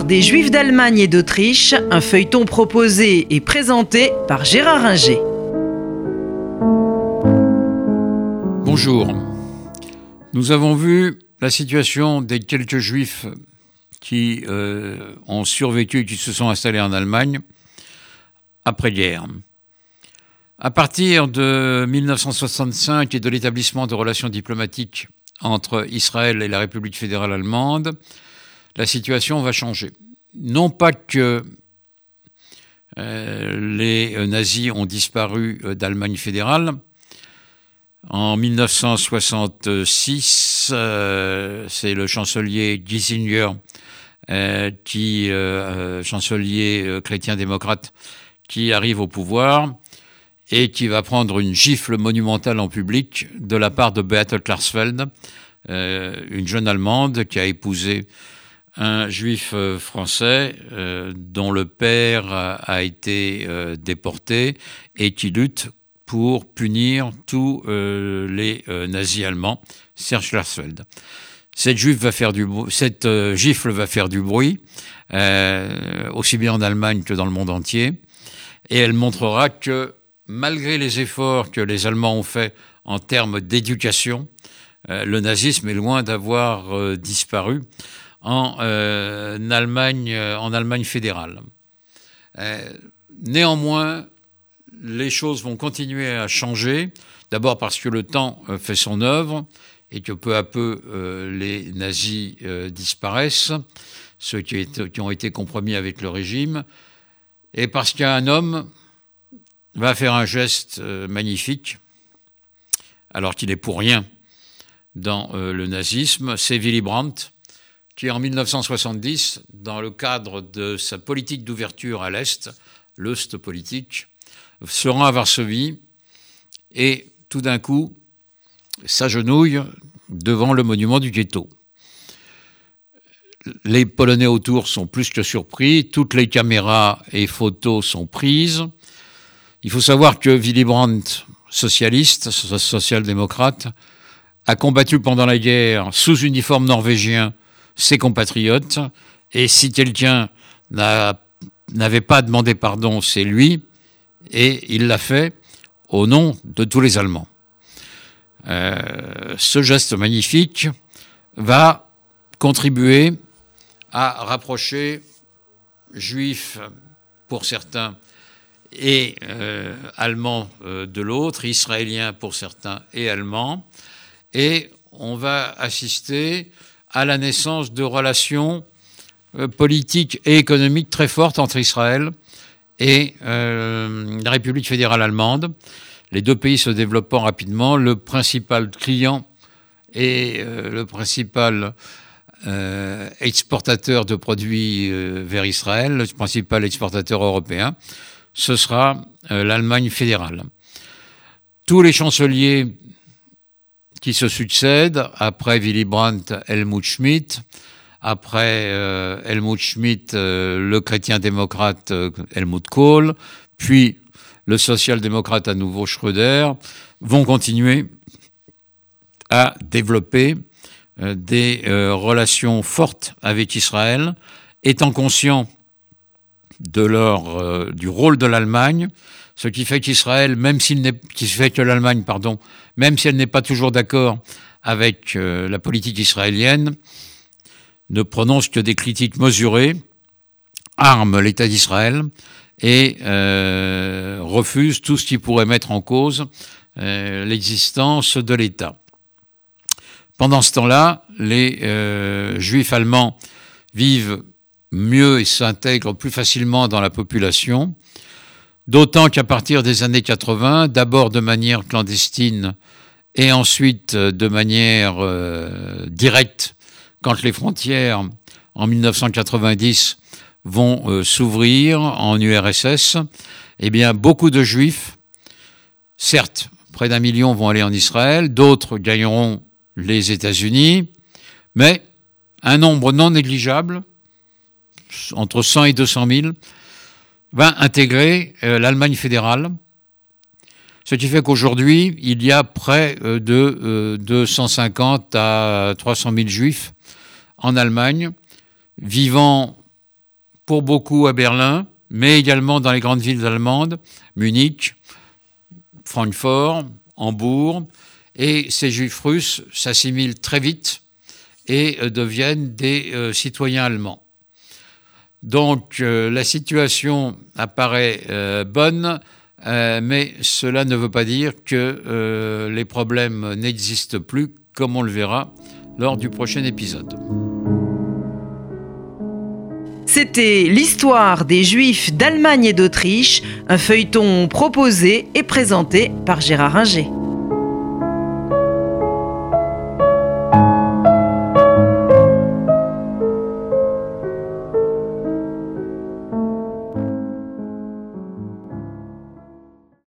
Des Juifs d'Allemagne et d'Autriche, un feuilleton proposé et présenté par Gérard Inger. Bonjour. Nous avons vu la situation des quelques Juifs qui euh, ont survécu et qui se sont installés en Allemagne après-guerre. À partir de 1965 et de l'établissement de relations diplomatiques entre Israël et la République fédérale allemande, la situation va changer. Non pas que euh, les nazis ont disparu euh, d'Allemagne fédérale. En 1966, euh, c'est le chancelier Giesinger, qui, chancelier chrétien-démocrate, qui arrive au pouvoir et qui va prendre une gifle monumentale en public de la part de Beate Klarsfeld, une jeune Allemande qui a épousé un juif euh, français euh, dont le père a, été euh, déporté et qui lutte pour punir tous les nazis allemands, Serge Klarsfeld. Cette, juif va faire du, cette gifle va faire du bruit, aussi bien en Allemagne que dans le monde entier, et elle montrera que malgré les efforts que les Allemands ont faits en termes d'éducation, le nazisme est loin d'avoir disparu en, euh, Allemagne, euh, en Allemagne fédérale. Euh, néanmoins, les choses vont continuer à changer, d'abord parce que le temps fait son œuvre et que peu à peu les nazis disparaissent, ceux qui, qui, ont été compromis avec le régime, et parce qu'un homme va faire un geste magnifique, alors qu'il n'est pour rien dans le nazisme, c'est Willy Brandt, qui en 1970, dans le cadre de sa politique d'ouverture à l'Est, politique, se rend à Varsovie et tout d'un coup s'agenouille devant le monument du ghetto. Les Polonais autour sont plus que surpris, toutes les caméras et photos sont prises. Il faut savoir que Willy Brandt, socialiste, social-démocrate, a combattu pendant la guerre sous uniforme norvégien ses compatriotes. Et si quelqu'un n'avait pas demandé pardon, c'est lui. Et il l'a fait au nom de tous les Allemands. Euh, ce geste magnifique va contribuer à rapprocher juifs pour certains et euh, allemands euh, de l'autre, israéliens pour certains et allemands. Et on va assister à la naissance de relations euh, politiques et économiques très fortes entre Israël et euh, la République fédérale allemande. Les deux pays se développant rapidement. Le principal client et euh, le principal exportateur de produits vers Israël, le principal exportateur européen, ce sera l'Allemagne fédérale. Tous les chanceliers qui se succèdent, après Willy Brandt, Helmut Schmidt, après euh, Helmut Schmidt, euh, le chrétien-démocrate euh, Helmut Kohl, puis le social-démocrate à nouveau Schröder, vont continuer à développer des relations fortes avec Israël, étant conscients de leur, du rôle de l'Allemagne, ce qui fait qu'Israël, même s'il n'est, qui fait que l'Allemagne, pardon, même si elle n'est pas toujours d'accord avec euh, la politique israélienne, ne prononce que des critiques mesurées, arme l'État d'Israël et euh, refuse tout ce qui pourrait mettre en cause euh, l'existence de l'État. Pendant ce temps-là, les juifs allemands vivent mieux et s'intègrent plus facilement dans la population. D'autant qu'à partir des années 80, d'abord de manière clandestine et ensuite euh, de manière euh, directe, quand les frontières en 1990 vont euh, s'ouvrir en URSS, eh bien beaucoup de juifs, certes, près d'un million vont aller en Israël, d'autres gagneront les États-Unis, mais un nombre non négligeable, entre 100 et 200 000, va intégrer euh, l'Allemagne fédérale, ce qui fait qu'aujourd'hui, il y a près euh, de 250 euh, à 300 000 juifs en Allemagne, vivant pour beaucoup à Berlin, mais également dans les grandes villes allemandes, Munich, Francfort, Hambourg, et ces juifs russes s'assimilent très vite et deviennent des citoyens allemands. Donc euh, la situation apparaît bonne, mais cela ne veut pas dire que les problèmes n'existent plus, comme on le verra lors du prochain épisode. C'était l'histoire des Juifs d'Allemagne et d'Autriche, un feuilleton proposé et présenté par Gérard Inger.